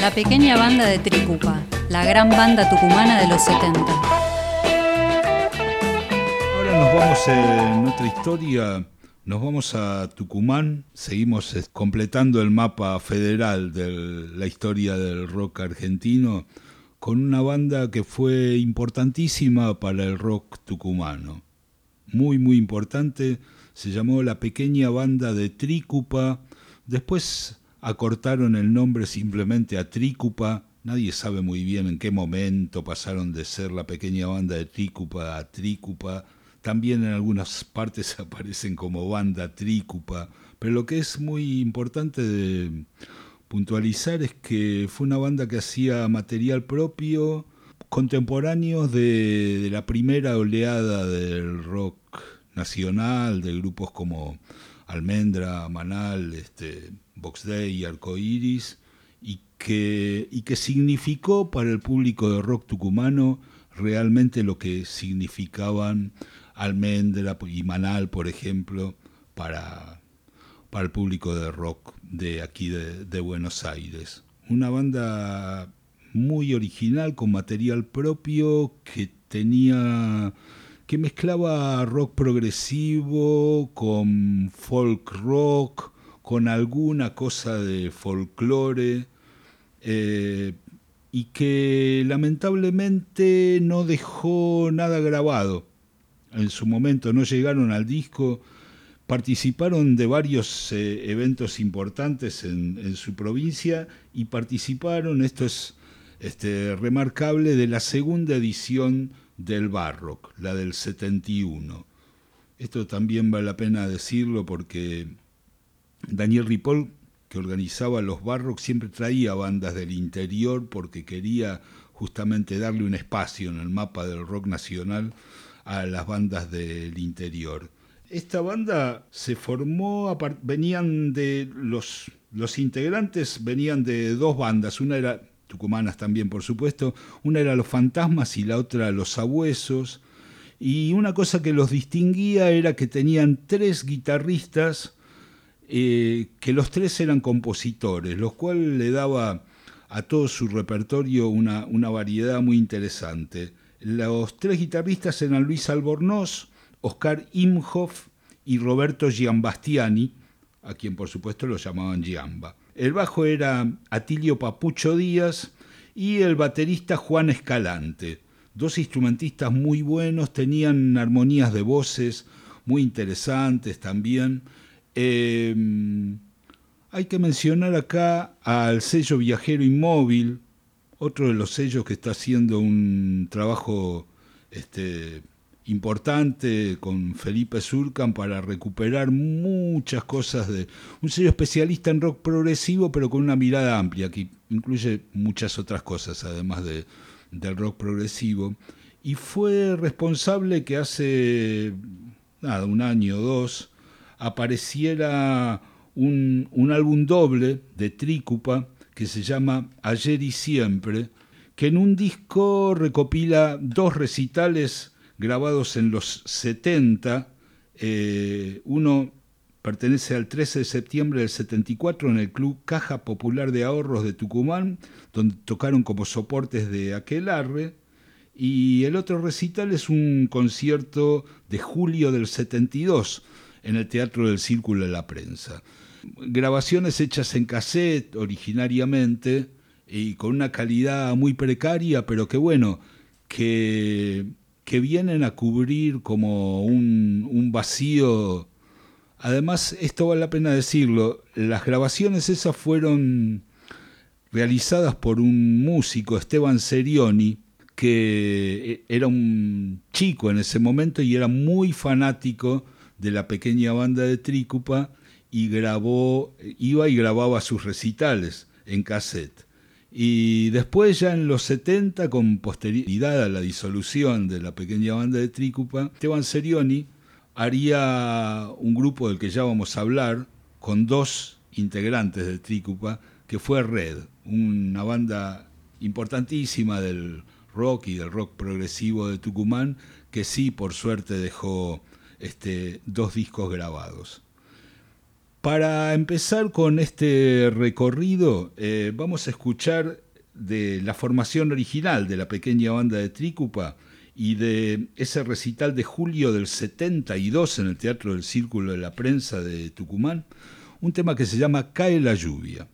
La pequeña banda de Tricupa, la gran banda tucumana de los 70. Ahora nos vamos en otra historia, nos vamos a Tucumán, seguimos eh, completando el mapa federal de la historia del rock argentino con una banda que fue importantísima para el rock tucumano. Muy, muy importante, se llamó la pequeña banda de Trícupa, después acortaron el nombre simplemente a Trícupa, nadie sabe muy bien en qué momento pasaron de ser la pequeña banda de Trícupa a Trícupa, también en algunas partes aparecen como banda Trícupa, pero lo que es muy importante de puntualizar es que fue una banda que hacía material propio, contemporáneos de, la primera oleada del rock nacional, de grupos como Almendra, Manal, este, Box Day, Arcoiris, y que, y que significó para el público de rock tucumano realmente lo que significaban Almendra y Manal, por ejemplo, para, para el público de rock de aquí de, Buenos Aires. Una banda muy original, con material propio, que tenía que mezclaba rock progresivo con folk rock, con alguna cosa de folclore, eh, y que lamentablemente no dejó nada grabado. En su momento no llegaron al disco, participaron de varios eh, eventos importantes en, su provincia y participaron, esto es este, remarcable, de la segunda edición del Barrock, la del 71. Esto también vale la pena decirlo porque Daniel Ripoll, que organizaba los Barrock, siempre traía bandas del interior porque quería justamente darle un espacio en el mapa del rock nacional a las bandas del interior. Esta banda se formó, venían de los, los integrantes venían de dos bandas, una era tucumanas también por supuesto, una era Los Fantasmas y la otra Los Sabuesos, y una cosa que los distinguía era que tenían tres guitarristas, eh, que los tres eran compositores, lo cual le daba a todo su repertorio una, una variedad muy interesante. Los tres guitarristas eran Luis Albornoz, Oscar Imhoff y Roberto Giambastiani, a quien por supuesto lo llamaban Giamba. El bajo era Atilio Papucho Díaz y el baterista Juan Escalante. Dos instrumentistas muy buenos, tenían armonías de voces muy interesantes también. Em, hay que mencionar acá al sello Viajero Inmóvil, otro de los sellos que está haciendo un trabajo este, importante con Felipe Surcan para recuperar muchas cosas de un sello especialista en rock progresivo, pero con una mirada amplia, que incluye muchas otras cosas, además de, del rock progresivo. Y fue responsable que hace nada, un año o dos apareciera un, un álbum doble de Trícupa que se llama Ayer y Siempre, que en un disco recopila dos recitales grabados en los 70. Eh, uno pertenece al 13 de septiembre del 74 en el Club Caja Popular de Ahorros de Tucumán, donde tocaron como soportes de Aquelarre. Y el otro recital es un concierto de julio del 72 en el Teatro del Círculo de la Prensa. Grabaciones hechas en cassette originariamente y con una calidad muy precaria, pero que bueno, que que vienen a cubrir como un, vacío. Además, esto vale la pena decirlo, las grabaciones esas fueron realizadas por un músico, Esteban Serioni, que era un chico en ese momento y era muy fanático de la pequeña banda de Trícupa y grabó, iba y grababa sus recitales en cassette. Y después ya en los 70, con posterioridad a la disolución de la pequeña banda de Trícupa, Esteban Serioni haría un grupo del que ya vamos a hablar, con dos integrantes de Trícupa, que fue Red, una banda importantísima del rock y del rock progresivo de Tucumán, que sí, por suerte, dejó este, dos discos grabados. Para empezar con este recorrido, eh, vamos a escuchar de la formación original de la pequeña banda de Trícupa y de ese recital de julio del 72 en el Teatro del Círculo de la Prensa de Tucumán, un tema que se llama Cae la lluvia.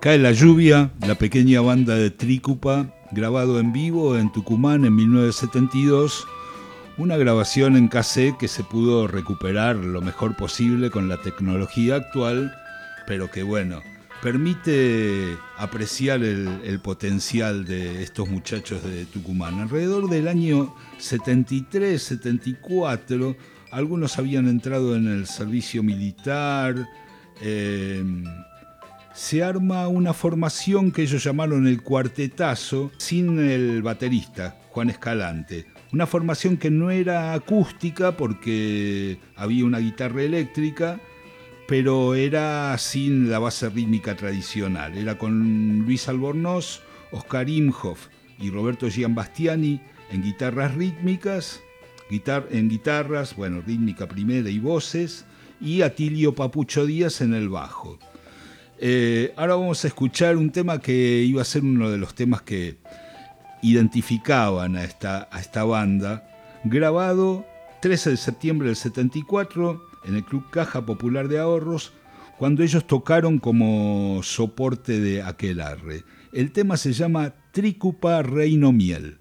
Cae la lluvia, la pequeña banda de Trícupa, grabado en vivo en Tucumán en 1972, una grabación en cassette que se pudo recuperar lo mejor posible con la tecnología actual, pero que bueno, permite apreciar el, potencial de estos muchachos de Tucumán. Alrededor del año 73, 74, algunos habían entrado en el servicio militar, eh, se arma una formación que ellos llamaron el cuartetazo sin el baterista, Juan Escalante. Una formación que no era acústica porque había una guitarra eléctrica, pero era sin la base rítmica tradicional. Era con Luis Albornoz, Oscar Imhoff y Roberto Giambastiani en guitarras rítmicas, en guitarras, bueno, rítmica primera y voces, y Atilio Papucho Díaz en el bajo. Eh, ahora vamos a escuchar un tema que iba a ser uno de los temas que identificaban a esta, a esta banda, grabado 13 de septiembre del 74 en el Club Caja Popular de Ahorros, cuando ellos tocaron como soporte de Aquelarre. El tema se llama Trícupa Reino Miel.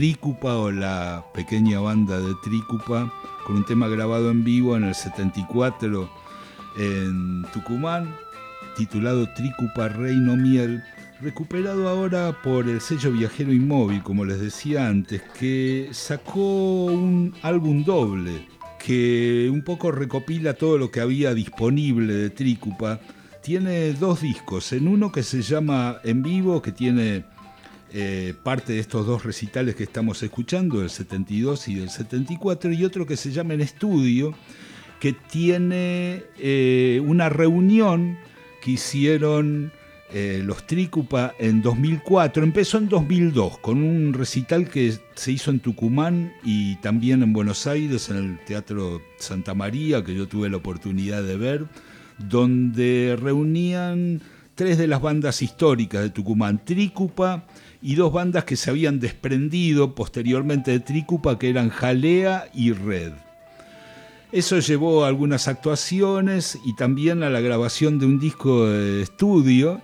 Trícupa o la pequeña banda de Trícupa con un tema grabado en vivo en el 74 en Tucumán titulado Trícupa Reino Miel recuperado ahora por el sello Viajero Inmóvil, como les decía antes, que sacó un álbum doble que un poco recopila todo lo que había disponible de Trícupa. Tiene dos discos, en uno que se llama En Vivo, que tiene eh, parte de estos dos recitales que estamos escuchando, el 72 y el 74, y otro que se llama En Estudio, que tiene eh, una reunión que hicieron eh, los Trícupa en 2004. Empezó en 2002 con un recital que se hizo en Tucumán y también en Buenos Aires, en el Teatro Santa María, que yo tuve la oportunidad de ver, donde reunían tres de las bandas históricas de Tucumán, Trícupa y dos bandas que se habían desprendido posteriormente de Trícupa, que eran Jalea y Red. Eso llevó a algunas actuaciones y también a la grabación de un disco de estudio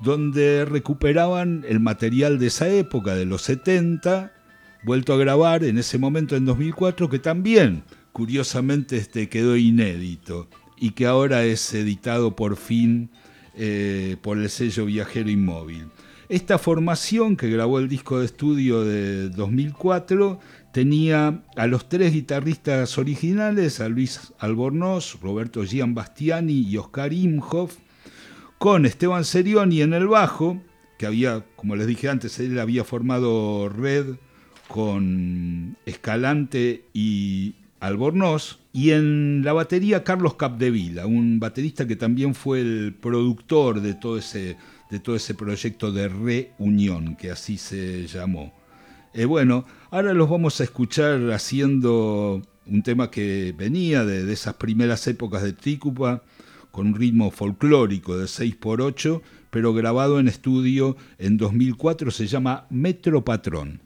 donde recuperaban el material de esa época, de los 70, vuelto a grabar en ese momento en 2004, que también, curiosamente, este, quedó inédito y que ahora es editado por fin eh, por el sello Viajero Inmóvil. Esta formación que grabó el disco de estudio de 2004 tenía a los tres guitarristas originales, a Luis Albornoz, Roberto Gian Bastiani y Oscar Imhoff, con Esteban Serioni en el bajo, que había, como les dije antes, él había formado red con Escalante y Albornoz, y en la batería Carlos Capdevila, un baterista que también fue el productor de todo ese, de todo ese proyecto de reunión, que así se llamó. Eh, bueno, ahora los vamos a escuchar haciendo un tema que venía de, de esas primeras épocas de Trícupa, con un ritmo folclórico de 6x8, pero grabado en estudio en 2004, se llama Metro Patrón.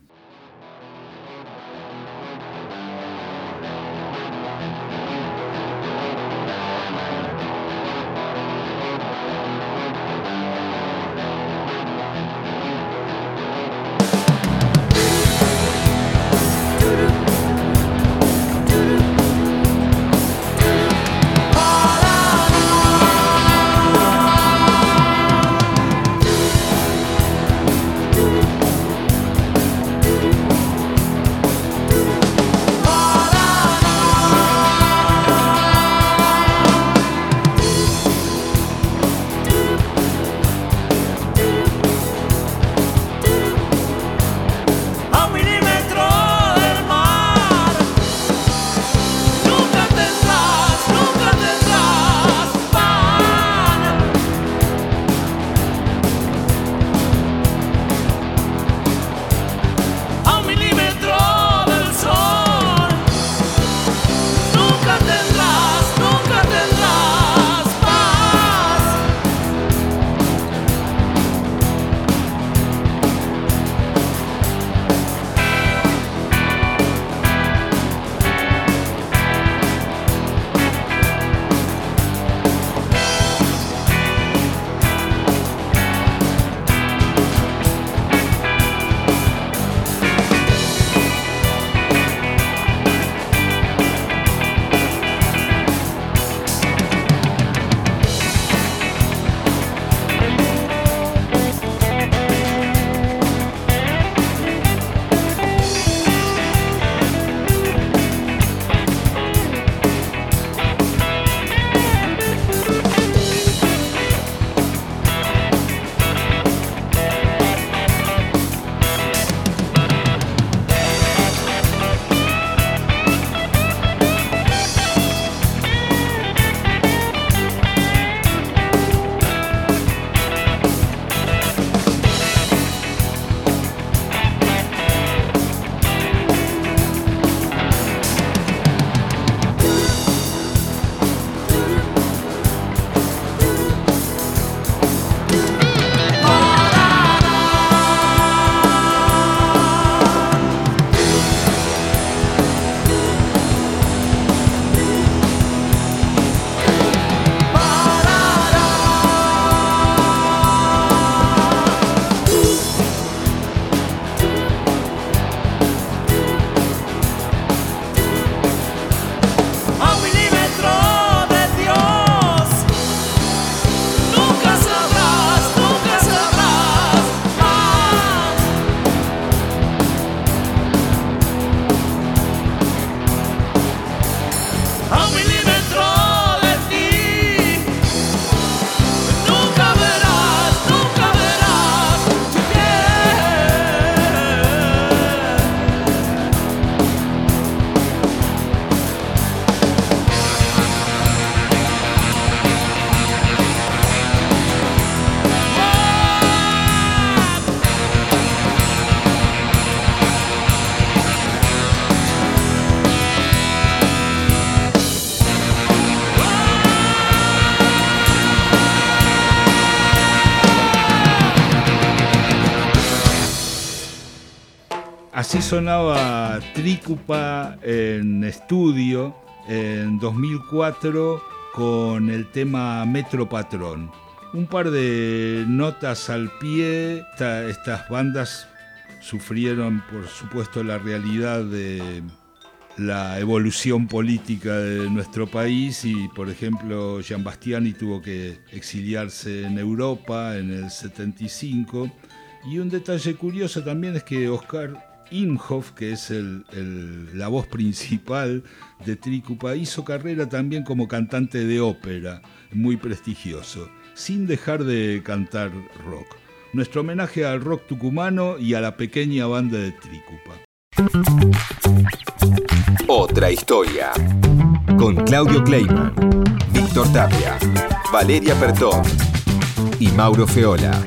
Así sonaba Trícupa en estudio en 2004 con el tema Metro Patrón. Un par de notas al pie, estas bandas sufrieron por supuesto la realidad de la evolución política de nuestro país y por ejemplo Gian Bastiani tuvo que exiliarse en Europa en el 75 y un detalle curioso también es que Oscar Imhoff, que es la voz principal de Trícupa, hizo carrera también como cantante de ópera, muy prestigioso, sin dejar de cantar rock. Nuestro homenaje al rock tucumano y a la pequeña banda de Trícupa. Otra historia. Con Claudio Kleiman, Víctor Tapia, Valeria Pertón y Mauro Feola.